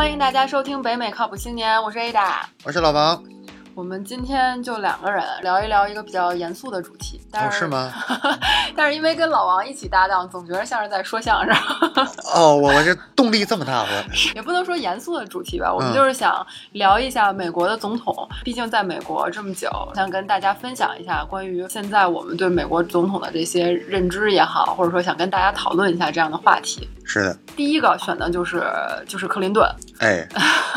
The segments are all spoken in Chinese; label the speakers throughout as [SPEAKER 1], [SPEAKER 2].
[SPEAKER 1] 欢迎大家收听北美靠谱青年，我是 Ada，
[SPEAKER 2] 我是老王。
[SPEAKER 1] 我们今天就两个人聊一聊一个比较严肃的主题，但
[SPEAKER 2] 是吗？
[SPEAKER 1] 但是因为跟老王一起搭档，总觉得像是在说相声。
[SPEAKER 2] 哦，我我这动力这么大，我
[SPEAKER 1] 也不能说严肃的主题吧，我们就是想聊一下美国的总统，毕竟在美国这么久，想跟大家分享一下关于现在我们对美国总统的这些认知也好，或者说想跟大家讨论一下这样的话题。
[SPEAKER 2] 是的，
[SPEAKER 1] 第一个选的就是就是克林顿。
[SPEAKER 2] 哎，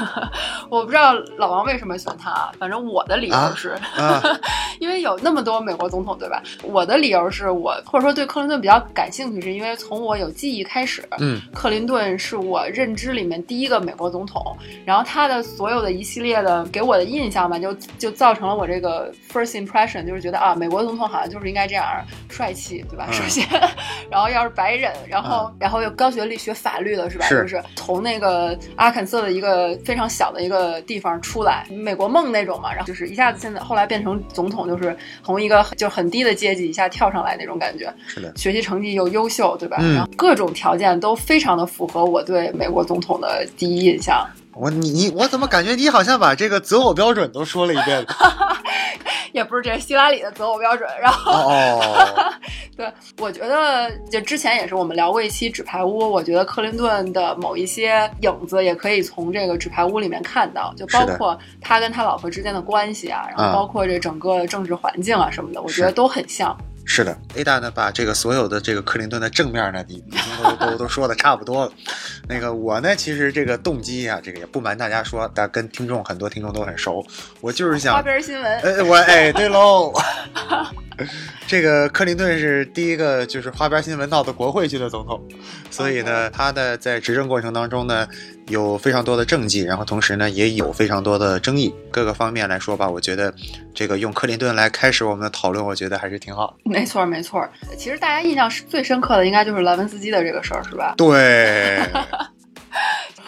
[SPEAKER 1] 我不知道老王为什么选他，反正我的理由是，因为有那么多美国总统，对吧？我的理由是我或者说对克林顿比较感兴趣，是因为从我有记忆开始，
[SPEAKER 2] 嗯，
[SPEAKER 1] 克林顿是我认知里面第一个美国总统，然后他的所有的一系列的给我的印象吧，就就造成了我这个 first impression，就是觉得啊，美国总统好像就是应该这样帅气，对吧？首先，然后要是白人，然后然后又高学历。学法律的是吧？就是从那个阿肯色的一个非常小的一个地方出来，美国梦那种嘛。然后就是一下子现在后来变成总统，就是从一个就很低的阶级一下跳上来那种感觉。
[SPEAKER 2] 是的，
[SPEAKER 1] 学习成绩又优秀，对吧？然后各种条件都非常的符合我对美国总统的第一印象。
[SPEAKER 2] 我你你我怎么感觉你好像把这个择偶标准都说了一遍？
[SPEAKER 1] 也不是这希拉里的择偶标准，然后，对，我觉得就之前也是我们聊过一期纸牌屋，我觉得克林顿的某一些影子也可以从这个纸牌屋里面看到，就包括他跟他老婆之间的关系啊，然后包括这整个政治环境啊什么的，我觉得都很像。
[SPEAKER 2] 是的，Ada 呢把这个所有的这个克林顿的正面呢，已经都都都说的差不多了。那个我呢，其实这个动机啊，这个也不瞒大家说，但跟听众很多听众都很熟，我就是想
[SPEAKER 1] 花边新闻。
[SPEAKER 2] 哎，我哎，对喽。这个克林顿是第一个就是花边新闻闹到国会去的总统，所以呢，他的在执政过程当中呢，有非常多的政绩，然后同时呢，也有非常多的争议。各个方面来说吧，我觉得这个用克林顿来开始我们的讨论，我觉得还是挺好。
[SPEAKER 1] 没错，没错。其实大家印象最深刻的应该就是莱文斯基的这个事儿，是吧？
[SPEAKER 2] 对。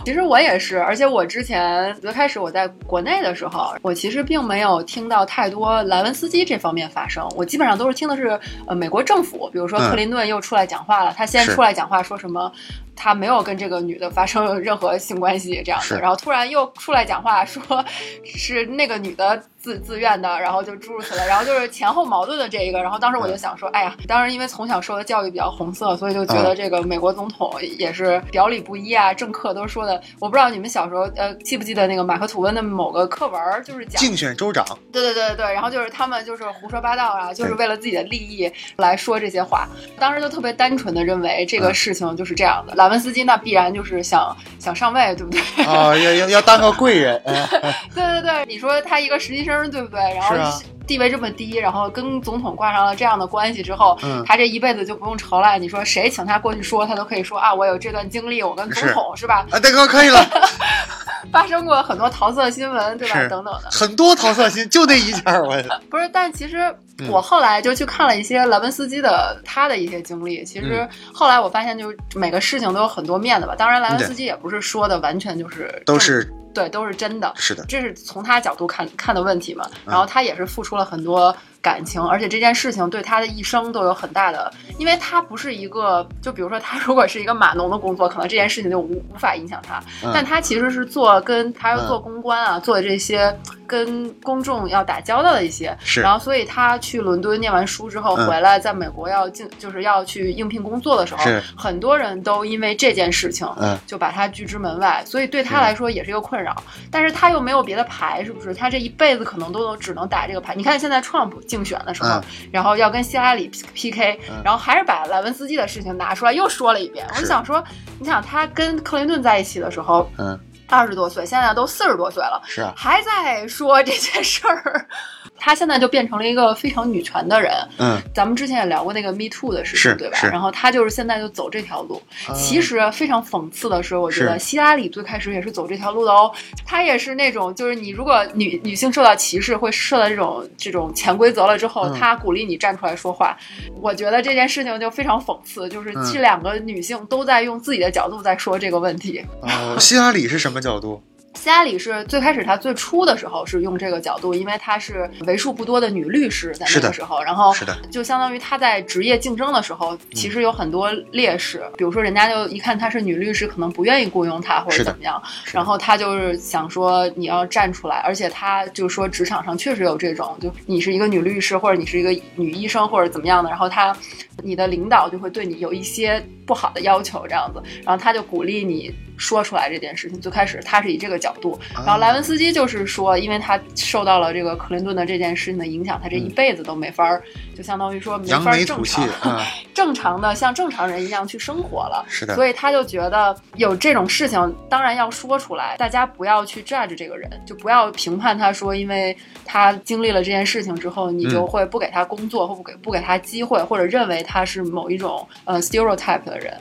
[SPEAKER 1] 其实我也是，而且我之前最开始我在国内的时候，我其实并没有听到太多莱文斯基这方面发生，我基本上都是听的是呃美国政府，比如说克林顿又出来讲话了，他先出来讲话说什么。他没有跟这个女的发生 任何性关系这样的，然后突然又出来讲话说，是那个女的自自愿的，然后就诸如此类，然后就是前后矛盾的这一个，然后当时我就想说，哎呀，当时因为从小受的教育比较红色，所以就觉得这个美国总统也是表里不一啊，政客都说的，我不知道你们小时候呃记不记得那个马克吐温的某个课文，就是讲
[SPEAKER 2] 竞选州长，
[SPEAKER 1] 对对对对，然后就是他们就是胡说八道啊，就是为了自己的利益来说这些话，当时就特别单纯的认为这个事情就是这样的。拉文斯基那必然就是想想上位，对不对？
[SPEAKER 2] 啊，要要要当个贵人。
[SPEAKER 1] 对对对，你说他一个实习生，对不对？然后地位这么低，然后跟总统挂上了这样的关系之后，他这一辈子就不用愁了。你说谁请他过去说，他都可以说啊，我有这段经历，我跟总统是吧？
[SPEAKER 2] 啊，大哥可以了。
[SPEAKER 1] 发生过很多桃色新闻，对吧？等等的，
[SPEAKER 2] 很多桃色新，就那一件我
[SPEAKER 1] 不是，但其实我后来就去看了一些莱文斯基的他的一些经历。其实后来我发现，就是每个事情都有很多面的吧。当然，莱文斯基也不是说的完全就是
[SPEAKER 2] 都是
[SPEAKER 1] 对，都是真的。
[SPEAKER 2] 是的，
[SPEAKER 1] 这是从他角度看看的问题嘛。然后他也是付出了很多。感情，而且这件事情对他的一生都有很大的，因为他不是一个，就比如说他 如果是一个码农的工作，可能这件事情就无无法影响他，但他其实是做跟他要做公关啊，做这些跟公众要打交道的一些，然后所以他去伦敦念完书之后回来，在美国要进就是要去应聘工作的时候，很多人都因为这件事情，就把他拒之门外，所以对他来说也是一个困扰，但是他又没有别的牌，是不是？他这一辈子可能都只能打这个牌。你看现在 Trump。竞选的时候，然后要跟希拉里 PK，然后还是把莱文斯基的事情拿出来又说了一遍。我就想说，你想他跟克林顿在一起的时候，
[SPEAKER 2] 嗯，
[SPEAKER 1] 二十多岁，现在都四十多岁了，
[SPEAKER 2] 是
[SPEAKER 1] 还在说这件事儿。他现在就变成了一个非常女权的人，
[SPEAKER 2] 嗯，
[SPEAKER 1] 咱们之前也聊过那个 Me Too 的事情，对吧？然后他就是现在就走这条路。其实非常讽刺的是，我觉得希拉里最开始也是走这条路的哦。她也是那种，就是你如果女女性受到歧视，会受到这种这种潜规则了之后，他鼓励你站出来说话。我觉得这件事情就非常讽刺，就是这两个女性都在用自己的角度在说这个问题。
[SPEAKER 2] 哦，希拉里是什么角度？
[SPEAKER 1] 希拉里是最开始她最初的时候是用这个角度，因为她是为数不多的女律师在那个时候，然后
[SPEAKER 2] 是的，
[SPEAKER 1] 就相当于她在职业竞争的时候，其实有很多劣势，比如说人家就一看她是女律师，可能不愿意雇佣她或者怎么样，然后她就是想说你要站出来，而且她就说职场上确实有这种，就你是一个女律师或者你是一个女医生或者怎么样的，然后她你的领导就会对你有一些不好的要求这样子，然后她就鼓励你。说出来这件事情，最开始他是以这个角度，然后莱文斯基就是说，因为他受到了这个克林顿的这件事情的影响，他这一辈子都没法儿，就相当于说没法 正常正常的像正常人一样去生活了。
[SPEAKER 2] 是的，
[SPEAKER 1] 所以他就觉得有这种事情，当然要说出来，大家不要去 judge 这个人，就不要评判他说，因为他经历了这件事情之后，你就会不给他工作，或不给不给他机会，或者认为他是某一种呃 stereotype 的人。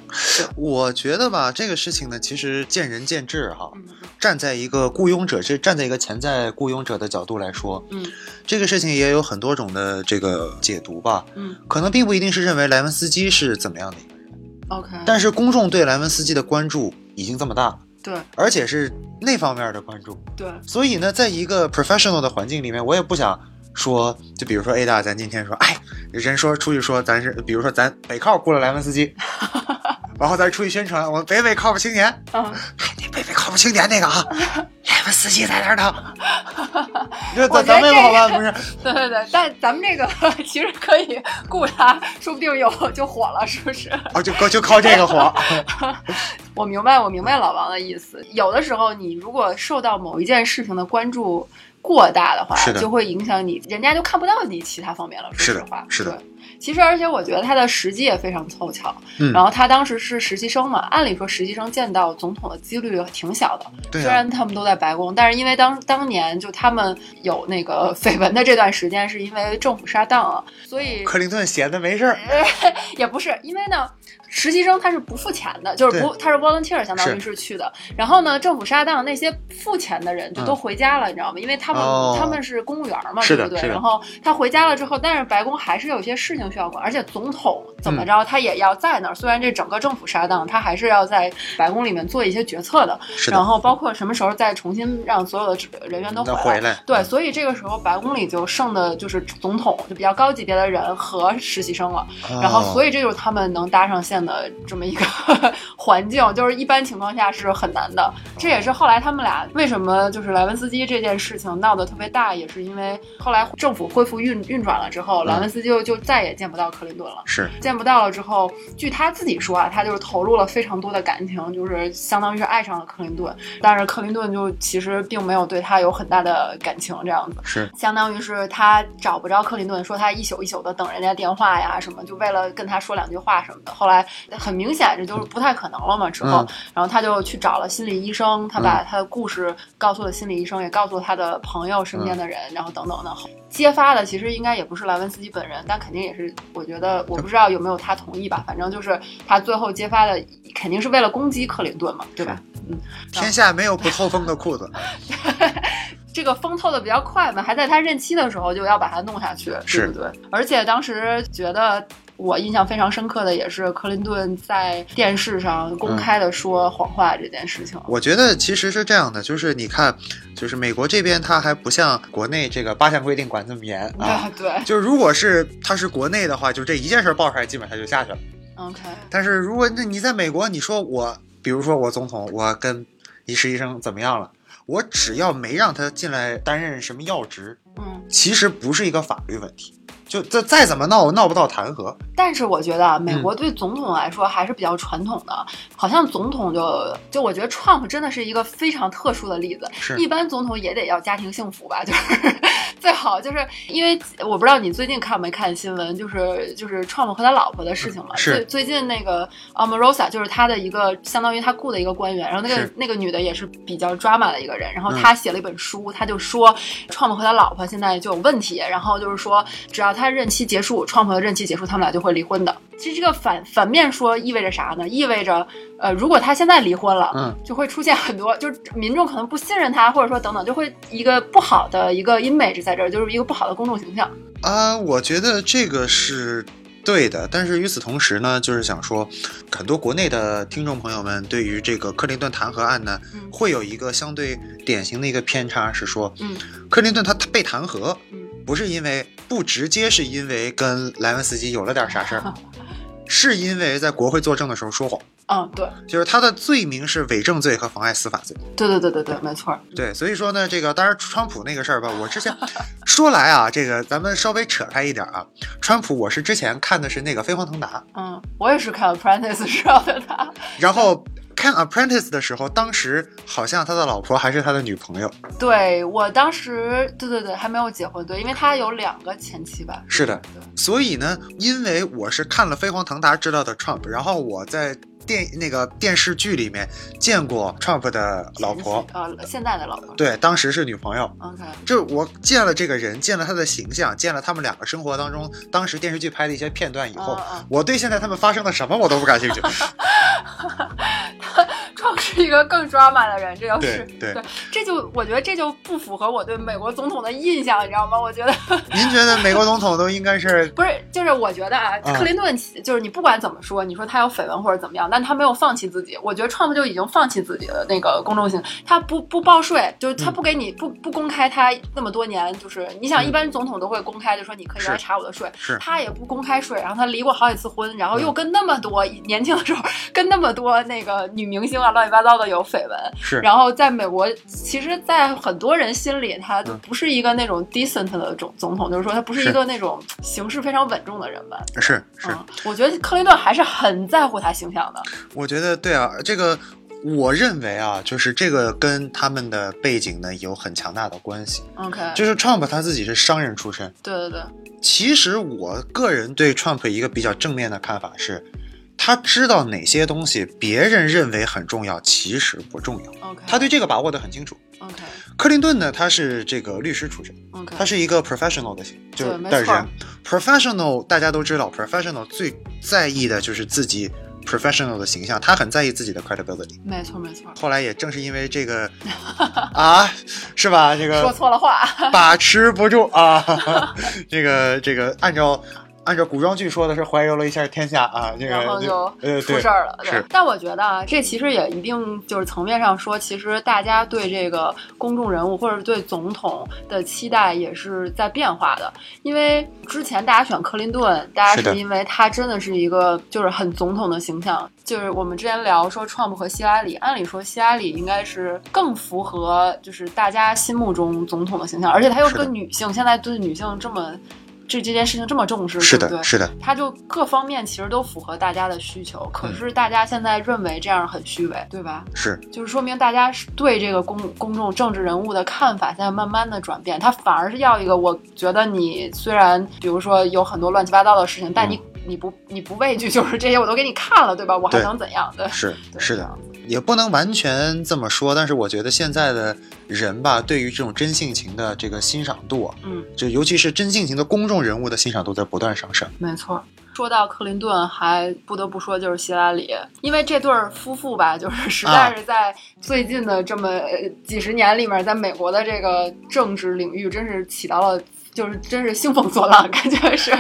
[SPEAKER 2] 我觉得吧，这个事情呢，其实。是见仁见智哈，站在一个雇佣者，是站在一个潜在雇佣者的角度来说，
[SPEAKER 1] 嗯，
[SPEAKER 2] 这个事情也有很多种的这个解读吧，
[SPEAKER 1] 嗯，
[SPEAKER 2] 可能并不一定是认为莱文斯基是怎么样的一个人
[SPEAKER 1] ，OK，
[SPEAKER 2] 但是公众对莱文斯基的关注已经这么大了，
[SPEAKER 1] 对，
[SPEAKER 2] 而且是那方面的关注，
[SPEAKER 1] 对，
[SPEAKER 2] 所以呢，在一个 professional 的环境里面，我也不想说，就比如说 A 大，咱今天说，哎，人说出去说咱是，比如说咱北靠雇了莱文斯基。然后再出去宣传，我们北北靠谱青年，
[SPEAKER 1] 嗯，
[SPEAKER 2] 那北北靠谱青年那个啊，莱文斯基在哪儿呢？这
[SPEAKER 1] 咱
[SPEAKER 2] 咱们好吧？不是，
[SPEAKER 1] 对对对，但咱们这个 其实可以雇他，说不定有就火了，是不是？
[SPEAKER 2] 哦，就靠就靠这个火。
[SPEAKER 1] 我明白，我明白老王的意思。有的时候，你如果受到某一件事情的关注过大的话，就会影响你，人家就看不到你其他方面了。说实话，
[SPEAKER 2] 是的。
[SPEAKER 1] 其实，而且我觉得他的时机也非常凑巧。嗯，然后他当时是实习生嘛，按理说实习生见到总统的几率挺小的。
[SPEAKER 2] 对，
[SPEAKER 1] 虽然他们都在白宫，但是因为当当年就他们有那个 绯闻的这段时间，是因为政府杀档了，所以
[SPEAKER 2] 克林顿闲的没事儿。
[SPEAKER 1] 也不是，因为呢。实习生他是不付钱的，就是不他是 volunteer，相当于是去的。然后呢，政府杀档那些付钱的人就都回家了，你知道吗？因为他们他们是公务员嘛，对不对？然后他回家了之后，但是白宫还是有些事情需要管，而且总统怎么着他也要在那儿。虽然这整个政府杀档，他还是要在白宫里面做一些决策的。然后包括什么时候再重新让所有的人员都
[SPEAKER 2] 回来。
[SPEAKER 1] 对，所以这个时候白宫里就剩的就是总统就比较高级别的人和实习生了。然后所以这就是他们能搭上线。的这么一个 环境，就是一般情况下是很难的。这也是后来他们俩为什么就是莱文斯基这件事情闹得特别大，也是因为后来政府恢复运运转了之后，莱文斯基就就再也见不到克林顿了。
[SPEAKER 2] 是
[SPEAKER 1] 见不到了之后，据他自己说啊，他就是投入了非常多的感情，就是相当于是爱上了克林顿。但是克林顿就其实并没有对他有很大的感情，这样子
[SPEAKER 2] 是
[SPEAKER 1] 相当于是他找不着克林顿，说他一宿一宿的等人家电话呀什么，就为了跟他说两句话什么的。后来。很明显，这就是不太可能了嘛。之后，然后他就去找了心理医生，他把他的故事告诉了心理医生，也告诉了他的朋友身边的人，然后等等的。揭发的其实应该也不是莱文斯基本人，但肯定也是，我觉得我不知道有没有他同意吧。反正就是他最后揭发的，肯定是为了攻击克林顿嘛，对吧？嗯，
[SPEAKER 2] 天下没有不透风的裤子。
[SPEAKER 1] 这个风透的比较快嘛，还在他任期的时候就要把他弄下去，对不对？而且当时觉得。我印象非常深刻的也是克林顿在电视上公开的说谎话这件事情。
[SPEAKER 2] 我觉得其实是这样的，就是你看，就是美国这边他还不像国内这个八项规定管这么严啊。
[SPEAKER 1] 对，
[SPEAKER 2] 就是如果是他是国内的话，就这一件事爆出来，基本上就下去了。
[SPEAKER 1] OK。
[SPEAKER 2] 但是如果那你在美国，你说我，比如说我总统，我跟一实习生怎么样了？我只要没让他进来担任什么要职，
[SPEAKER 1] 嗯，
[SPEAKER 2] 其实不是一个法律问题。就这再怎么闹，闹不到弹劾。
[SPEAKER 1] 但是我觉得美国对总统来说还是比较传统的，好像总统就就我觉得 Trump 真的是一个非常特殊的例子。
[SPEAKER 2] 是，
[SPEAKER 1] 一般总统也得要家庭幸福吧，就是 最好就是因为我不知道你最近看没看新闻，就是就是 Trump 和他老婆的事情嘛。
[SPEAKER 2] 是。
[SPEAKER 1] 最最近那个 Omarosa 就是他的一个相当于他雇的一个官员，然后那个那个女的也是比较 drama 的一个人，然后他写了一本书，他就说 Trump 和他老婆现在就有问题，然后就是说只要他。任期结束，川普的任期结束，他们俩就会离婚的。其实这个反反面说意味着啥呢？意味着，呃，如果他现在离婚了，
[SPEAKER 2] 嗯，
[SPEAKER 1] 就会出现很多，就是民众可能不信任他，或者说等等，就会一个不好的一个 image 在这儿，就是一个不好的公众形象。
[SPEAKER 2] 啊，我觉得这个是对的，但是与此同时呢，就是想说，很多国内的听众朋友们对于这个克林顿弹劾案呢，
[SPEAKER 1] 嗯
[SPEAKER 2] 会有一个相对典型的一个偏差，是说，
[SPEAKER 1] 嗯
[SPEAKER 2] 克林顿他他被弹劾，
[SPEAKER 1] 嗯
[SPEAKER 2] 不是因为不直接是因为跟莱文斯基有了点啥事儿，是因为在国会作证的时候说谎，
[SPEAKER 1] 嗯，对
[SPEAKER 2] 就是他的罪名是伪证罪和妨碍司法罪。
[SPEAKER 1] 对对对对对，没错。
[SPEAKER 2] 对，所以说呢，这个当然川普那个事儿吧，我之前说来啊，这个咱们稍微扯开一点啊，川普我是之前看的是那个飞黄腾达，
[SPEAKER 1] 嗯，我也是看 Apprentice 知道的他。
[SPEAKER 2] 然后看 Apprentice 的时候，当时好像他的老婆还是他的女朋友。
[SPEAKER 1] 对我当时，对对对，还没有结婚，对，因为他有两个前妻吧。
[SPEAKER 2] 是的
[SPEAKER 1] 对，
[SPEAKER 2] 所以呢，因为我是看了飞黄腾达知道的 Trump，然后我在电那个电视剧里面见过 Trump 的老婆
[SPEAKER 1] 现在的老婆。
[SPEAKER 2] 对，当时是女朋友。
[SPEAKER 1] OK，
[SPEAKER 2] 就我见了这个人，见了他的形象，见了他们两个生活当中当时电视剧拍的一些片段以后，我对现在他们发生了什么我都不感兴趣。
[SPEAKER 1] Trump 是一个更 drama 的人，这就是
[SPEAKER 2] 对对
[SPEAKER 1] 这就我觉得这就不符合我对美国总统的印象，你知道吗？我觉得
[SPEAKER 2] 您觉得美国总统都应该是
[SPEAKER 1] 不是，就是我觉得啊，
[SPEAKER 2] 嗯
[SPEAKER 1] 克林顿就是你不管怎么说，你说他有绯闻或者怎么样，但他没有放弃自己。我觉得 Trump 就已经放弃自己的那个公众性，他不不报税，就是他不给你、不不公开他那么多年，就是你想
[SPEAKER 2] 嗯。
[SPEAKER 1] 一般总统都会公开，就说你可以来查我的税，
[SPEAKER 2] 是。
[SPEAKER 1] 他也不公开税，然后他离过好几次婚，然后又
[SPEAKER 2] 嗯。
[SPEAKER 1] 跟那么多、年轻的时候跟那么多那个女明星啊乱七八糟的有绯闻，
[SPEAKER 2] 是。
[SPEAKER 1] 然后在美国，其实，在很多人心里，他
[SPEAKER 2] 就
[SPEAKER 1] 不是一个那种 decent 的总总统，就是说他不是
[SPEAKER 2] 是。
[SPEAKER 1] 一个那种行事非常稳重的人吧。
[SPEAKER 2] 是是，
[SPEAKER 1] 嗯，我觉得克林顿还是很在乎他形象的。
[SPEAKER 2] 我觉得对啊，这个我认为啊，就是这个跟他们的背景呢有很强大的关系。
[SPEAKER 1] OK，
[SPEAKER 2] 就是 Trump 他自己是商人出身，
[SPEAKER 1] 对对对，
[SPEAKER 2] 其实我个人对 Trump 一个比较正面的看法是，他知道哪些东西别人认为很重要，其实不重要。
[SPEAKER 1] OK，
[SPEAKER 2] 他对这个把握得很清楚。
[SPEAKER 1] OK
[SPEAKER 2] 克林顿呢，他是这个律师出身
[SPEAKER 1] ，OK，
[SPEAKER 2] 他是一个 professional 的就
[SPEAKER 1] 对没错
[SPEAKER 2] 的人。professional 大家都知道，professional 最在意的就是自己 professional 的形象，他很在意自己的 credibility。
[SPEAKER 1] 没错没错，
[SPEAKER 2] 后来也正是因为这个 啊，是吧？这个说
[SPEAKER 1] 错了话。
[SPEAKER 2] 把持不住啊，这个这个按照按照古装剧说的是怀柔了一下天下啊，这个
[SPEAKER 1] 然后就
[SPEAKER 2] 呃
[SPEAKER 1] 出事儿了，对
[SPEAKER 2] 是。
[SPEAKER 1] 但我觉得啊，这其实也一定就是层面上说，其实大家对这个公众人物或者对总统的期待也是在变化的。因为之前大家选克林顿，大家
[SPEAKER 2] 是
[SPEAKER 1] 因为他真的是一个就是很总统的形象。就是我们之前聊说 Trump 和希拉里，按理说希拉里应该是更符合就是大家心目中总统的形象，而且她又是个女性，现在对女性这么这这件事情这么重视，
[SPEAKER 2] 是的，
[SPEAKER 1] 对？
[SPEAKER 2] 是的，
[SPEAKER 1] 它就各方面其实都符合大家的需求，可
[SPEAKER 2] 嗯
[SPEAKER 1] 是大家现在认为这样很虚伪，对吧？
[SPEAKER 2] 是
[SPEAKER 1] 就是说明大家是对这个公公众政治人物的看法现在慢慢的转变，他反而是要一个，我觉得你虽然比如说有很多乱七八糟的事情，但你、你不你不畏惧，就是这些我都给你看了，对吧？我还
[SPEAKER 2] 对
[SPEAKER 1] 能怎样？对，
[SPEAKER 2] 是
[SPEAKER 1] 对
[SPEAKER 2] 是的也不能完全这么说，但是我觉得现在的人吧，对于这种真性情的这个欣赏度啊，
[SPEAKER 1] 嗯，
[SPEAKER 2] 就尤其是真性情的公众人物的欣赏度在不断上升。
[SPEAKER 1] 没错。说到克林顿，还不得不说就是希拉里，因为这对儿夫妇吧，就是实在是在最近的这么呃几十年里面，在美国的这个政治领域，真是起到了。就是真是兴风作浪，感觉是，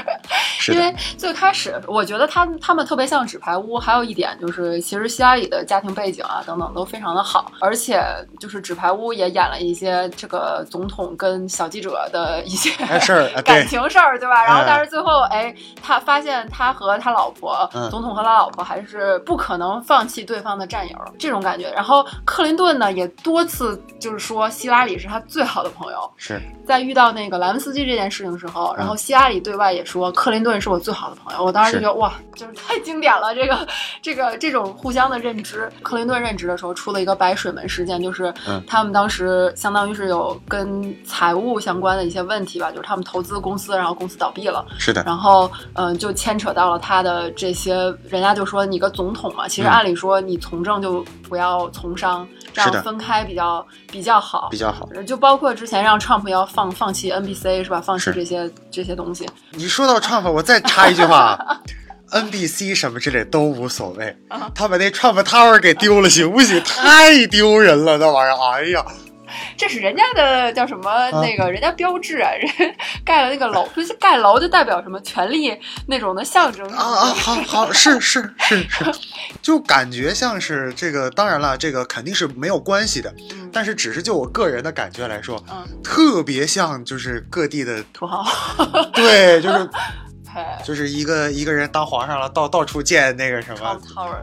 [SPEAKER 2] 是
[SPEAKER 1] 因为最开始我觉得他他们特别像纸牌屋，还有一点就是，其实希拉里的家庭背景啊等等都非常的好，而且就是纸牌屋也演了一些这个总统跟小记者的一些
[SPEAKER 2] 哎事儿啊
[SPEAKER 1] 感情事儿，对吧？然后
[SPEAKER 2] 嗯
[SPEAKER 1] 但是最后，哎，他发现他和他老婆，
[SPEAKER 2] 嗯
[SPEAKER 1] 总统和他老婆还是不可能放弃对方的战友，这种感觉。然后克林顿呢也多次就是说希拉里是他最好的朋友，
[SPEAKER 2] 是
[SPEAKER 1] 在遇到那个莱文斯基这件事情的时候，然后希拉里对外也说克林顿是我最好的朋友。我当时就觉得哇，就是太经典了，这个这个这种互相的认知。克林顿任职的时候出了一个白水门事件，就是
[SPEAKER 2] 嗯
[SPEAKER 1] 他们当时相当于是有跟财务相关的一些问题吧，就是他们投资公司，然后公司倒闭了，
[SPEAKER 2] 是的，
[SPEAKER 1] 然后嗯、呃就牵扯到了他的这些，人家就说你个总统嘛，其实
[SPEAKER 2] 嗯。
[SPEAKER 1] 按理说你从政就不要从商，这样分开比较比较好
[SPEAKER 2] 比。较好。
[SPEAKER 1] 就包括之前让 Trump 要放放弃 NBC 是吧？放弃这些这些东西。
[SPEAKER 2] 你说到 Trump，我再插一句话，NBC 什么之类都无所谓，他把那 Trump Tower 给丢了，行不行？太丢人了，那玩意儿，哎呀，
[SPEAKER 1] 这是人家的叫什么那个人家标志啊，人 盖了那个楼，就是盖楼就代表什么权力那种的象征
[SPEAKER 2] 啊啊，好好是是是是，就感觉像是这个，当然了，这个肯定是没有关系的，
[SPEAKER 1] 嗯。
[SPEAKER 2] 但是只是就我个人的感觉来说，
[SPEAKER 1] 嗯，
[SPEAKER 2] 特别像就是各地的，
[SPEAKER 1] 土豪，
[SPEAKER 2] 对，就是
[SPEAKER 1] 哎。
[SPEAKER 2] 就是一个一个人当皇上了，到到处建那个什么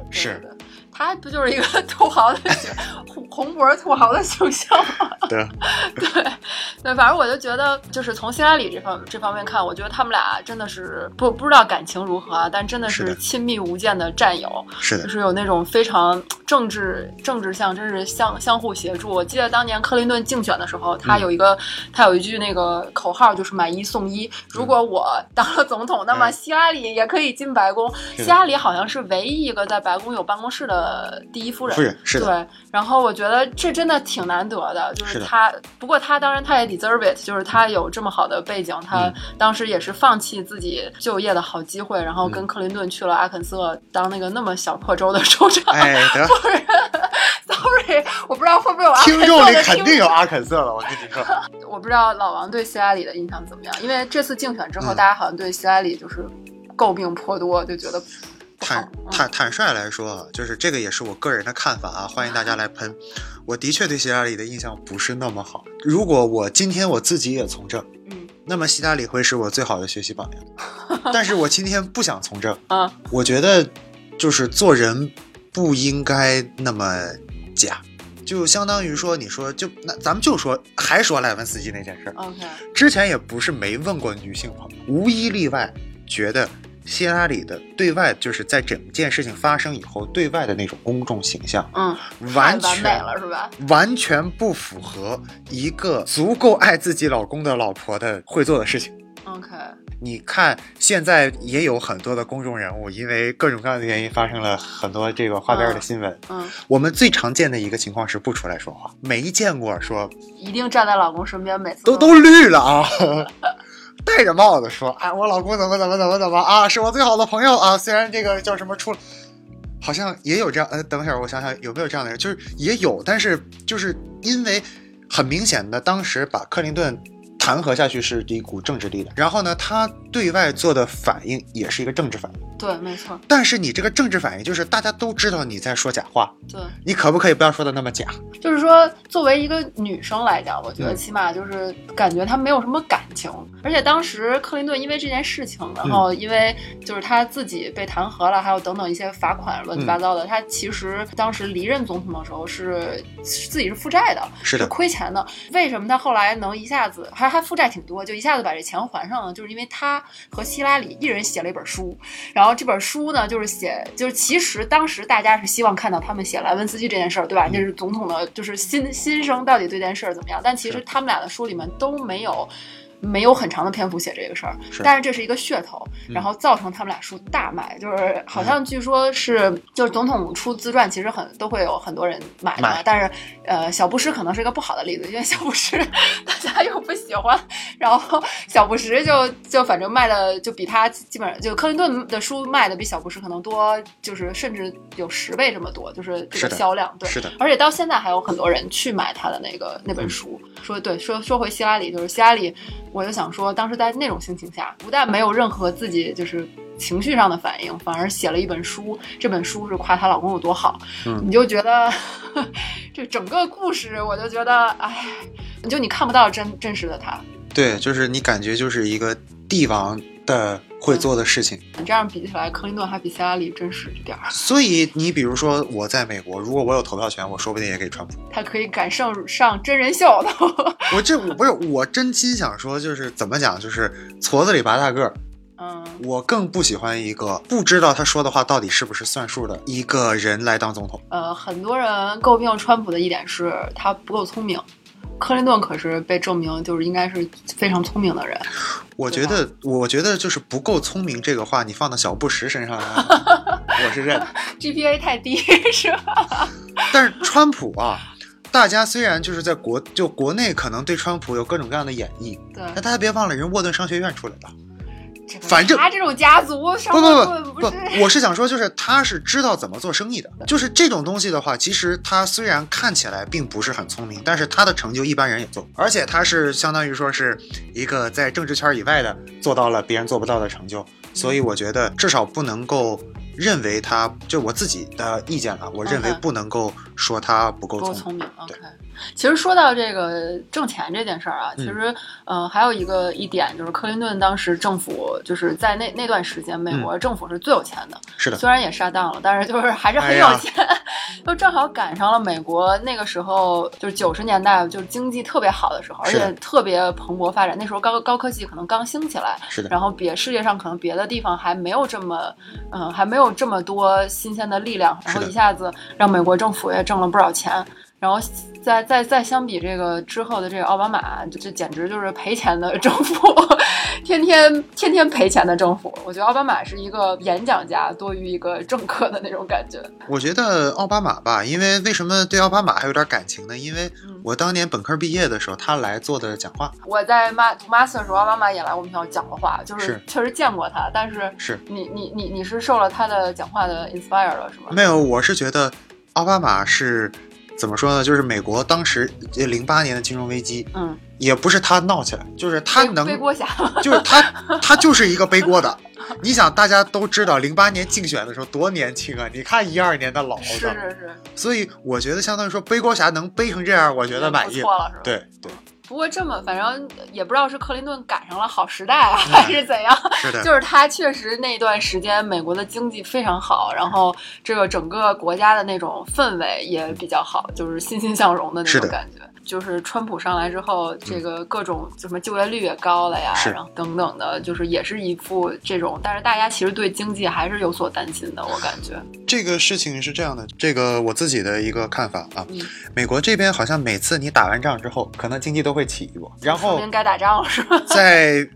[SPEAKER 2] 是
[SPEAKER 1] 对对他不就是一个 土豪的形红红脖土豪的形象吗？
[SPEAKER 2] 对，
[SPEAKER 1] 对，对反正我就觉得，就是从希拉里这方这方面看，我觉得他们俩真的是不不知道感情如何啊，但真
[SPEAKER 2] 的
[SPEAKER 1] 是亲密无间的战友，
[SPEAKER 2] 是的，
[SPEAKER 1] 就是有那种非常政治政治向，真是相相互协助。我记得当年克林顿竞选的时候，他
[SPEAKER 2] 嗯
[SPEAKER 1] 有一个、他有一句那个口号，就是买一送一。如果我当了总统，那么
[SPEAKER 2] 嗯
[SPEAKER 1] 希拉里也可以进白宫。希拉里好像是唯一一个在白宫有办公室的第一夫人。
[SPEAKER 2] 夫人是的，
[SPEAKER 1] 对，然后我觉得这真的挺难得的，就是他。不过他当然他也 deserve it，就是他有这么好的背景，他
[SPEAKER 2] 嗯。
[SPEAKER 1] 当时也是放弃自己就业的好机会，然后跟
[SPEAKER 2] 嗯
[SPEAKER 1] 克林顿去了阿肯色当那个那么小破州的州长。
[SPEAKER 2] 哎，得，
[SPEAKER 1] Sorry，我不知道会不会有阿肯色
[SPEAKER 2] 听众里肯定有阿肯色了，我跟你说，
[SPEAKER 1] 我不知道老王对希拉里的印象怎么样，因为这次竞选之后，
[SPEAKER 2] 嗯。
[SPEAKER 1] 大家好像对希拉里就是诟病颇多，就觉得
[SPEAKER 2] 坦。
[SPEAKER 1] 嗯
[SPEAKER 2] 坦坦率来说啊，就是这个也是我个人的看法啊，欢迎大家来喷。我的确对希拉里的印象不是那么好。如果我今天我自己也从政，
[SPEAKER 1] 嗯
[SPEAKER 2] 那么希拉里会是我最好的学习榜样。但是我今天不想从政，
[SPEAKER 1] 啊
[SPEAKER 2] 我觉得就是做人不应该那么假。就相当于说，你说就那咱们就说，还说莱文斯基那件事儿
[SPEAKER 1] ，，OK，
[SPEAKER 2] 之前也不是没问过女性朋友，无一例外觉得希拉里的对外就是在整件事情发生以后对外的那种公众形象，
[SPEAKER 1] 嗯，
[SPEAKER 2] 完
[SPEAKER 1] 太完美
[SPEAKER 2] 全
[SPEAKER 1] 了是吧？
[SPEAKER 2] 完全不符合一个足够爱自己老公的老婆的会做的事情。
[SPEAKER 1] OK，
[SPEAKER 2] 你看，现在也有很多的公众人物，因为各种各样的原因发生了很多这个花边的新闻。
[SPEAKER 1] 嗯，
[SPEAKER 2] 我们最常见的一个情况是不出来说话，没见过说
[SPEAKER 1] 一定站在老公身边，每次
[SPEAKER 2] 都都绿了啊，戴着帽子说，哎，我老公怎么怎么怎么怎么啊，是我最好的朋友啊。虽然这个叫什么出，好像也有这样，呃，等会儿我想想有没有这样的人，就是也有，但是就是因为很明显的，当时把克林顿弹劾下去是一股政治力量，然后呢，他对外做的反应也是一个政治反应，
[SPEAKER 1] 对，没错，
[SPEAKER 2] 但是你这个政治反应就是大家都知道你在说假话，
[SPEAKER 1] 对，
[SPEAKER 2] 你可不可以不要说的那么假？
[SPEAKER 1] 就是说，作为一个女生来讲，我觉得
[SPEAKER 2] 嗯
[SPEAKER 1] 起码就是感觉她没有什么感情，而且当时克林顿因为这件事情，然后因为就是他自己被弹劾了，还有等等一些罚款乱七八糟的，他其实当时离任总统的时候是是自己是负债的，
[SPEAKER 2] 是的
[SPEAKER 1] 亏钱的。为什么他后来能一下子还还负债挺多，就一下子把这钱还上了？就是因为他和希拉里一人写了一本书，然后这本书呢，就是写，就是其实当时大家是希望看到他们写莱文斯基这件事儿，对吧？
[SPEAKER 2] 嗯
[SPEAKER 1] 这是总统的，就是心心声到底对这件事儿怎么样？但其实他们俩的书里面都没有。没有很长的篇幅写这个事儿，但是这是一个噱头，
[SPEAKER 2] 嗯。
[SPEAKER 1] 然后造成他们俩书大卖，就是好像据说是，就是总统出自传，其实很都会有很多人买的嘛
[SPEAKER 2] 买，
[SPEAKER 1] 但是呃，小布什可能是一个不好的例子，因为小布什 大家又不喜欢，然后小布什就就反正卖的就比他基本上就克林顿的书卖的比小布什可能多，就是甚至有十倍这么多，就是这个销量，对，
[SPEAKER 2] 是的，
[SPEAKER 1] 而且到现在还有很多人去买他的那个那本书。说对，说说回希拉里，就是希拉里，我就想说，当时在那种心情下，不但没有任何自己就是情绪上的反应，反而写了一本书。这本书是夸她老公有多好，
[SPEAKER 2] 嗯
[SPEAKER 1] 你就觉得 这整个故事，我就觉得，哎，你就你看不到真真实的她。
[SPEAKER 2] 对，就是你感觉就是一个帝王的会做的事情。
[SPEAKER 1] 你这样比起来，克林顿还比希拉里真实一点儿。
[SPEAKER 2] 所以你比如说我在美国，如果我有投票权，我说不定也给川普。
[SPEAKER 1] 他可以赶上上真人秀的。
[SPEAKER 2] 我这我不是我真心想说，就是怎么讲，就是矬子里拔大个儿。
[SPEAKER 1] 嗯，
[SPEAKER 2] 我更不喜欢一个不知道他说的话到底是不是算数的一个人来当总统。
[SPEAKER 1] 呃，很多人诟病川普的一点是他不够聪明，克林顿可是被证明就是应该是非常聪明的人。
[SPEAKER 2] 我觉得，我觉得就是不够聪明这个话，你放到小布什身上来，我是认的。
[SPEAKER 1] GPA 太低是吧？
[SPEAKER 2] 但是川普啊，大家虽然就是在国就国内可能对川普有各种各样的演绎，
[SPEAKER 1] 对，
[SPEAKER 2] 但大家别忘了，人沃顿商学院出来的。
[SPEAKER 1] 这个
[SPEAKER 2] 反正
[SPEAKER 1] 他这种家族，不
[SPEAKER 2] 不不不
[SPEAKER 1] 不，
[SPEAKER 2] 我是想说，就是他是知道怎么做生意的。就是这种东西的话，其实他虽然看起来并不是很聪明，但是他的成就一般人也做，而且他是相当于说是一个在政治圈以外的做到了别人做不到的成就，所以我觉得至少不能够。认为他就我自己的意见了，我认为不能够说他不够
[SPEAKER 1] 聪明。OK，其实说到这个挣钱这件事儿啊，其实呃还有一个一点就是克林顿当时政府就是在那那段时间，美国政府是最有钱的。
[SPEAKER 2] 是的，
[SPEAKER 1] 虽然也上当了，但是就是还是很有钱。就正好赶上了美国那个时候，就是九十年代，就是经济特别好的时候，而且特别蓬勃发展。那时候高高科技可能刚兴起来，
[SPEAKER 2] 是的。
[SPEAKER 1] 然后别世界上可能别的地方还没有这么，嗯，还没有这么多新鲜的力量，然后一下子让美国政府也挣了不少钱。然后再再再相比这个之后的这个奥巴马，这简直就是赔钱的政府，天天天天赔钱的政府。我觉得奥巴马是一个演讲家多于一个政客的那种感觉。
[SPEAKER 2] 我觉得奥巴马吧，因为为什么对奥巴马还有点感情呢？因为我当年本科毕业的时候，他来做的讲话。
[SPEAKER 1] 我在妈读 master 的时候，奥巴马也来我们学校讲过话，就是确实见过他。但是
[SPEAKER 2] 是
[SPEAKER 1] 你你你你是受了他的讲话的 inspire 了是吗？
[SPEAKER 2] 没有，我是觉得奥巴马是。怎么说呢？就是美国当时零八年的金融危机，
[SPEAKER 1] 嗯，
[SPEAKER 2] 也不是他闹起来，就是他能
[SPEAKER 1] 背锅侠，
[SPEAKER 2] 就是他，他就是一个背锅的。你想，大家都知道零八年竞选的时候多年轻啊！你看一二年的老子，
[SPEAKER 1] 是是是。
[SPEAKER 2] 所以我觉得，相当于说背锅侠能背成这样，我觉得满意。对对。
[SPEAKER 1] 不过这么，反正也不知道是克林顿赶上了好时代啊，还是怎样。
[SPEAKER 2] 是的，
[SPEAKER 1] 就是他确实那段时间美国的经济非常好，然后这个整个国家的那种氛围也比较好，就是欣欣向荣的那种感觉。就是川普上来之后，这个各种什么就业率也高了呀，然后等等的，就是也是一副这种。但是大家其实对经济还是有所担心的，我感觉。
[SPEAKER 2] 这个事情是这样的，这个我自己的一个看法啊。美国这边好像每次你打完仗之后，可能经济都会起一波，然后
[SPEAKER 1] 该打仗了是吧？
[SPEAKER 2] 在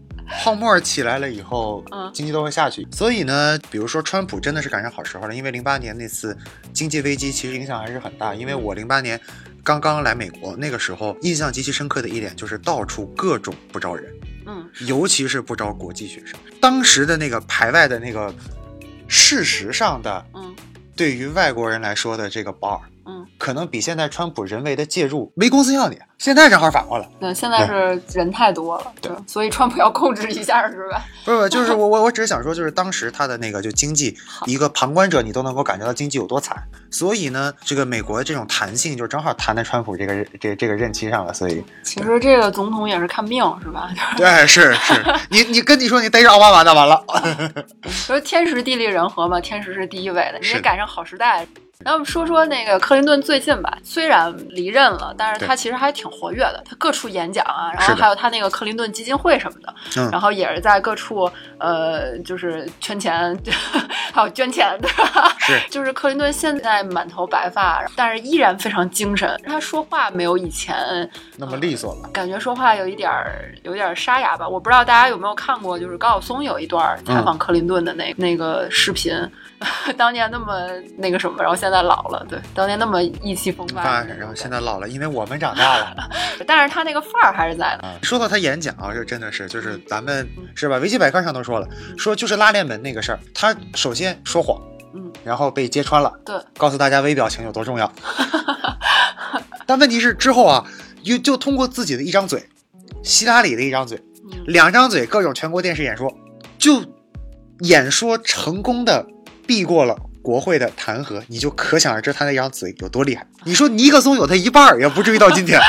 [SPEAKER 2] 泡沫起来了以后，经济都会下去。所以呢，比如说川普真的是赶上好时候了，因为零八年那次经济危机其实影响还是很大，因为我零八年。刚刚来美国那个时候，印象极其深刻的一点就是到处各种不招人，
[SPEAKER 1] 嗯，
[SPEAKER 2] 尤其是不招国际学生。当时的那个排外的那个事实上的，
[SPEAKER 1] 嗯，
[SPEAKER 2] 对于外国人来说的这个 bar。
[SPEAKER 1] 嗯，
[SPEAKER 2] 可能比现在川普人为的介入没公司要你。现在正好反过来，
[SPEAKER 1] 对，现在是人太多了，
[SPEAKER 2] 对，
[SPEAKER 1] 所以川普要控制一下，是吧？
[SPEAKER 2] 不是，就是我我我只是想说，就是当时他的那个就经济，一个旁观者你都能够感觉到经济有多惨。所以呢，这个美国这种弹性就正好弹在川普这个这这个任期上了。所以
[SPEAKER 1] 其实这个总统也是看命，是吧？
[SPEAKER 2] 对，是是，你你跟你说你逮着奥巴马那完了，
[SPEAKER 1] 说 天时地利人和嘛，天时是第一位的，你得赶上好时代。那我们说说那个克林顿最近吧，虽然离任了，但是他其实还挺活跃的，他各处演讲啊，然后还有他那个克林顿基金会什么的，然后也是在各处呃，就是圈钱，还有捐钱，对吧？
[SPEAKER 2] 是，
[SPEAKER 1] 就是克林顿现在满头白发，但是依然非常精神，他说话没有以前
[SPEAKER 2] 那么利索了，
[SPEAKER 1] 感觉说话有一点儿有点沙哑吧。我不知道大家有没有看过，就是高晓松有一段采访克林顿的那那个视频，当年那么那个什么，然后现在。现在老了，对，当年那么意气风发，
[SPEAKER 2] 然后现在老了，因为我们长大了，
[SPEAKER 1] 但是他那个范儿还是在的。
[SPEAKER 2] 说到他演讲啊，这真的是，就是咱们是吧？维基百科上都说了，说就是拉链门那个事儿，他首先说谎，
[SPEAKER 1] 嗯，
[SPEAKER 2] 然后被揭穿了，
[SPEAKER 1] 对，
[SPEAKER 2] 告诉大家微表情有多重要。但问题是之后啊，就就通过自己的一张嘴，希拉里的一张嘴，两张嘴，各种全国电视演说，就演说成功的避过了。国会的弹劾，你就可想而知他那张嘴有多厉害。你说尼克松有他一半儿，也不至于到今天。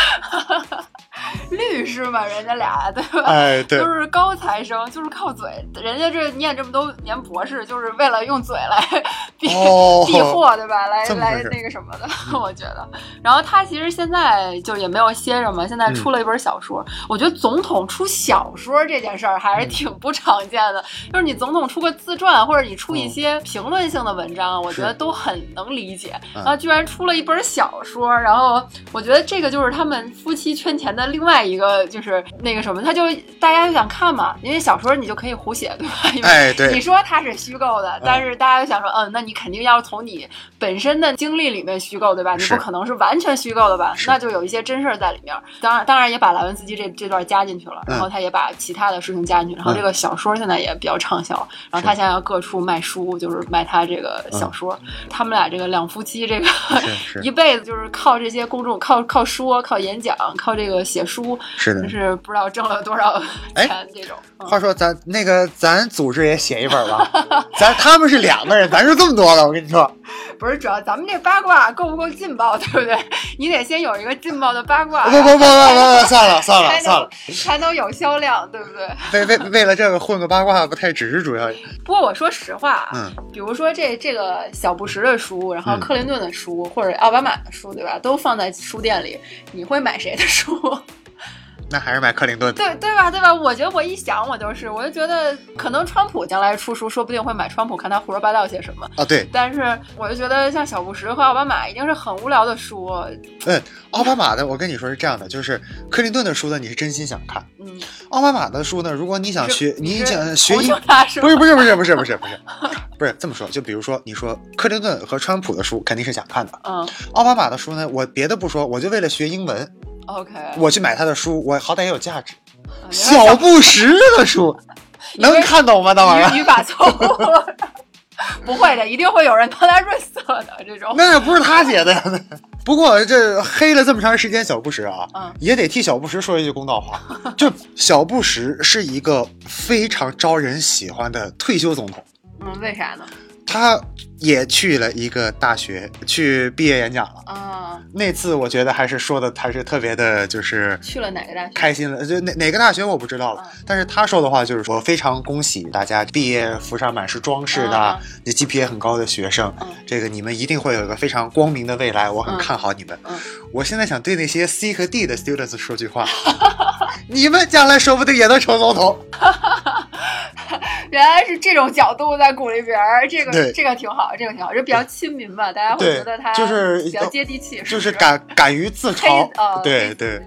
[SPEAKER 1] 律师嘛，人家俩对吧？
[SPEAKER 2] 哎，对，
[SPEAKER 1] 都是高材生，就是靠嘴。人家这念这么多年博士，就是为了用嘴来避避祸，对吧？来来那个什么的，我觉得。然后他其实现在就也没有歇着嘛，现在出了一本小说。我觉得总统出小说这件事儿还是挺不常见的，就是你总统出个自传，或者你出一些评论性的文章，我觉得都很能理解。然后居然出了一本小说，然后我觉得这个就是他们夫妻圈钱的另外。一个就是那个什么，他就大家就想看嘛，因为小说你就可以胡写，对吧？
[SPEAKER 2] 哎，对。
[SPEAKER 1] 你说它是虚构的，但是大家就想说，嗯，那你肯定要从你本身的经历里面虚构，对吧？你不可能是完全虚构的吧？那就有一些真事儿在里面。当然，当然也把莱文斯基这这段加进去了，
[SPEAKER 2] 嗯
[SPEAKER 1] 然后他也把其他的事情加进去，然后
[SPEAKER 2] 嗯
[SPEAKER 1] 这个小说现在也比较畅销，然后他现在要各处卖书，就是卖他这个小说。他们俩这个两夫妻，这个 一辈子就是靠这些公众，靠靠说，靠演讲，靠这个写书，
[SPEAKER 2] 是的
[SPEAKER 1] 就。是不知道挣了多少
[SPEAKER 2] 哎
[SPEAKER 1] 钱这种。嗯
[SPEAKER 2] 话说咱那个咱组织也写一本吧，咱他们是两个人，咱是这么多的，我跟你说。
[SPEAKER 1] 不是，主要咱们这八卦够不够劲爆，对不对？你得先有一个劲爆的八卦，
[SPEAKER 2] 不不不不不不，算了 算了
[SPEAKER 1] 才
[SPEAKER 2] 算了
[SPEAKER 1] 能，才能有销量，对不对？
[SPEAKER 2] 为为为了这个混个八卦不太只是主要。
[SPEAKER 1] 不过我说实话，啊
[SPEAKER 2] 嗯，
[SPEAKER 1] 比如说这这个小布什的书，然后
[SPEAKER 2] 嗯
[SPEAKER 1] 克林顿的书、或者奥巴马的书，对吧？都放在书店里，你会买谁的书？
[SPEAKER 2] 那还是买克林顿。
[SPEAKER 1] 对对吧？对吧？我觉得我一想，我就是，我就觉得可能川普将来出书，说不定会买川普，看他胡说八道些什么。
[SPEAKER 2] 啊，对，
[SPEAKER 1] 但是我就觉得像小布什和奥巴马一定是很无聊的书，
[SPEAKER 2] 嗯，奥巴马的，我跟你说是这样的，就是克林顿的书呢，你是真心想看；
[SPEAKER 1] 嗯，
[SPEAKER 2] 奥巴马的书呢，如果你想学，
[SPEAKER 1] 你
[SPEAKER 2] 想学英不是不是不是不是不是 不是不是这么说，就比如说你说克林顿和川普的书肯定是想看的，
[SPEAKER 1] 嗯
[SPEAKER 2] 奥巴马的书呢，我别的不说，我就为了学英文，
[SPEAKER 1] ，OK，
[SPEAKER 2] 我去买他的书，我好歹也有价值。
[SPEAKER 1] 嗯
[SPEAKER 2] 小布什的书 能看懂吗？那玩意儿
[SPEAKER 1] 语语法错误，不会的，一定会有人帮他润色的这种。
[SPEAKER 2] 那也不是他写的呀。不过这黑了这么长时间小布什啊，
[SPEAKER 1] 嗯
[SPEAKER 2] 也得替小布什说一句公道话，就小布什是一个非常招人喜欢的退休总统。
[SPEAKER 1] 嗯，为啥呢？
[SPEAKER 2] 他也去了一个大学去毕业演讲了。
[SPEAKER 1] 啊，
[SPEAKER 2] 那次我觉得还是说的还是特别的，就是
[SPEAKER 1] 去了哪个大学？
[SPEAKER 2] 开心了。就哪哪个大学我不知道了，
[SPEAKER 1] 嗯
[SPEAKER 2] 但是他说的话就是说非常恭喜大家毕业服上满是装饰的
[SPEAKER 1] 嗯，
[SPEAKER 2] 你 GPA 很高的学生，
[SPEAKER 1] 嗯
[SPEAKER 2] 这个你们一定会有一个非常光明的未来，我很
[SPEAKER 1] 嗯
[SPEAKER 2] 看好你们。
[SPEAKER 1] 嗯
[SPEAKER 2] 我现在想对那些 C 和 D 的 students 说句话，你们将来说不定也能成总统。
[SPEAKER 1] 原来是这种角度在鼓励别人，这个这个挺好，这个挺好，就比较亲民吧，大家会觉得他
[SPEAKER 2] 就是
[SPEAKER 1] 比较接地气，
[SPEAKER 2] 就是敢敢于自
[SPEAKER 1] 黑
[SPEAKER 2] 嘲，
[SPEAKER 1] 呃
[SPEAKER 2] 对对。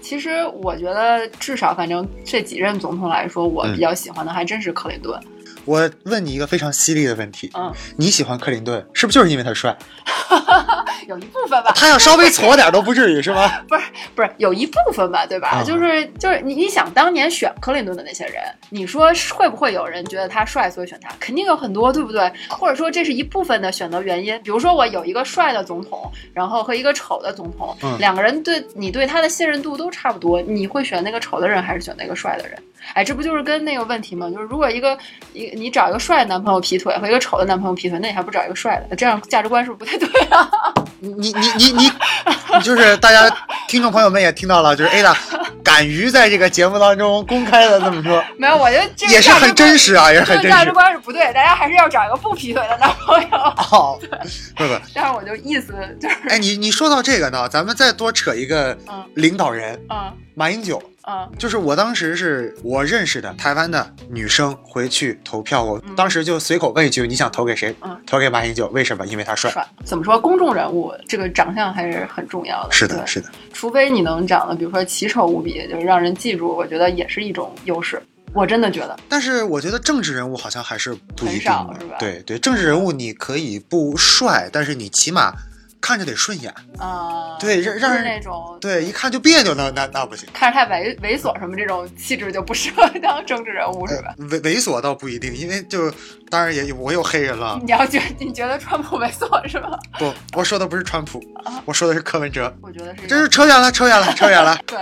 [SPEAKER 1] 其实我觉得，至少反正这几任总统来说，我
[SPEAKER 2] 嗯
[SPEAKER 1] 比较喜欢的还真是克林顿。
[SPEAKER 2] 我问你一个非常犀利的问题，
[SPEAKER 1] 嗯，
[SPEAKER 2] 你喜欢克林顿是不是就是因为他帅？
[SPEAKER 1] 有一部分吧，
[SPEAKER 2] 他要稍微矬点都不至于是吧？
[SPEAKER 1] 不是不是有一部分吧，对吧？
[SPEAKER 2] 啊
[SPEAKER 1] 就是就是你你想当年选克林顿的那些人，你说会不会有人觉得他帅所以选他？肯定有很多，对不对？或者说这是一部分的选择原因。比如说我有一个帅的总统，然后和一个丑的总统，
[SPEAKER 2] 嗯
[SPEAKER 1] 两个人对你对他的信任度都差不多，你会选那个丑的人还是选那个帅的人？哎，这不就是跟那个问题吗？就是如果一个一你找一个帅的男朋友劈腿和一个丑的男朋友劈腿，那你还不找一个帅的？这样价值观是不是不太对啊？
[SPEAKER 2] 你你你你你，就是大家听众朋友们也听到了，就是 Ada 敢于在这个节目当中公开的这么说，
[SPEAKER 1] 没有，我觉得这个
[SPEAKER 2] 也是很真实啊，也是很真实价值。
[SPEAKER 1] 观是不对，大家还是要找一个不劈腿的男朋友。
[SPEAKER 2] 哦，不不，
[SPEAKER 1] 但是我就意思就是，
[SPEAKER 2] 哎，你你说到这个呢，咱们再多扯一个
[SPEAKER 1] 嗯
[SPEAKER 2] 领导人
[SPEAKER 1] 嗯
[SPEAKER 2] 马英九。
[SPEAKER 1] 嗯
[SPEAKER 2] 就是我当时是我认识的台湾的女生回去投票，我
[SPEAKER 1] 嗯
[SPEAKER 2] 当时就随口问一句：“你想投给谁？”
[SPEAKER 1] 嗯
[SPEAKER 2] 投给马英九，为什么？因为他帅。
[SPEAKER 1] 帅，怎么说？公众人物这个长相还是很重要的。
[SPEAKER 2] 是的，是的。
[SPEAKER 1] 除非你能长得，比如说奇丑无比，就是让人记住，我觉得也是一种优势。我真的觉得，
[SPEAKER 2] 但是我觉得政治人物好像还是不一
[SPEAKER 1] 很
[SPEAKER 2] 定
[SPEAKER 1] 少是吧
[SPEAKER 2] 对对，政治人物你可以不帅，但是你起码看着得顺眼。
[SPEAKER 1] 啊、
[SPEAKER 2] 对让让人
[SPEAKER 1] 那种
[SPEAKER 2] 对，一看就别扭，那那那不行。
[SPEAKER 1] 看着太猥猥琐什么这种气质就不适合当政治人物，是吧？
[SPEAKER 2] 呃猥猥琐倒不一定，因为就当然也有我有黑人了。
[SPEAKER 1] 你要觉你觉得川普猥琐是吧？
[SPEAKER 2] 不，我说的不是川普
[SPEAKER 1] 啊，
[SPEAKER 2] 我说的是柯文哲。
[SPEAKER 1] 我觉得是
[SPEAKER 2] 这是扯远了，扯远了，扯远了。
[SPEAKER 1] 对，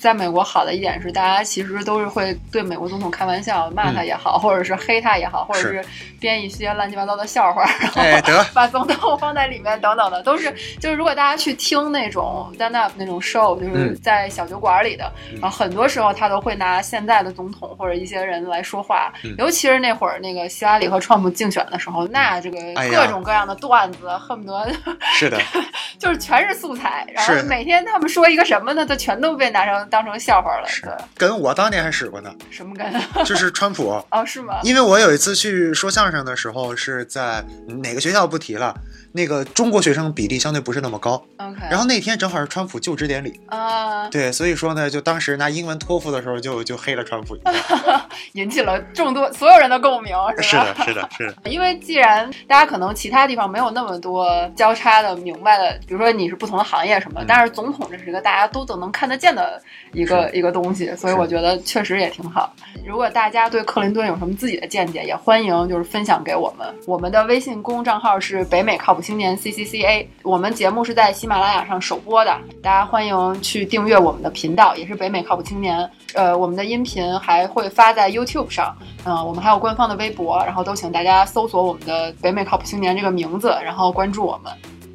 [SPEAKER 1] 在美国好的一点是，大家其实都是会对美国总统开玩笑，骂他也好，或者是黑他也好，或者
[SPEAKER 2] 是。
[SPEAKER 1] 是编一些乱七八糟的笑话，然后 把总统放在里面等等的，都是就是如果大家去听那种 stand up 那种 show，就是
[SPEAKER 2] 嗯
[SPEAKER 1] 在小酒馆里的，
[SPEAKER 2] 嗯。
[SPEAKER 1] 然后很多时候他都会拿现在的总统或者一些人来说话，
[SPEAKER 2] 嗯。
[SPEAKER 1] 尤其是那会儿那个希拉里和川普竞选的时候，那这个各种各样的段子，恨不得
[SPEAKER 2] 是的，
[SPEAKER 1] 就是全是素材，然后每天他们说一个什么呢，就全都被拿成当成笑话了。
[SPEAKER 2] 是
[SPEAKER 1] 对，
[SPEAKER 2] 跟我当年还使过呢，
[SPEAKER 1] 什么跟？
[SPEAKER 2] 就是川普。
[SPEAKER 1] 哦，是吗？
[SPEAKER 2] 因为我有一次去说相声的时候，是在哪个学校不提了，那个中国学生比例相对不是那么高。
[SPEAKER 1] OK，
[SPEAKER 2] 然后那天正好是川普就职典礼，
[SPEAKER 1] 啊，
[SPEAKER 2] 对，所以说呢，就当时拿英文托福的时候就就黑了川普一下。
[SPEAKER 1] 引起了众多所有人的共鸣，是吧？
[SPEAKER 2] 是的，是的，是的，
[SPEAKER 1] 因为既然大家可能其他地方没有那么多交叉的明白的，比如说你是不同的行业什么，
[SPEAKER 2] 嗯
[SPEAKER 1] 但是总统这是一个大家都都能看得见的一个一个东西，所以我觉得确实也挺好。如果大家对克林顿有什么自己的见解，也欢迎就是分享给我们。我们的微信公众账号是北美靠靠谱青年 C C C A，我们节目是在喜马拉雅上首播的，大家欢迎去订阅我们的频道，也是北美靠谱青年。呃，我们的音频还会发在 YouTube 上，嗯、我们还有官方的微博，然后都请大家搜索我们的北美靠谱青年这个名字，然后关注我们。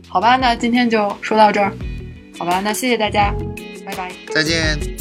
[SPEAKER 1] 好吧，那今天就说到这儿。好吧，那谢谢大家，拜拜。
[SPEAKER 2] 再见。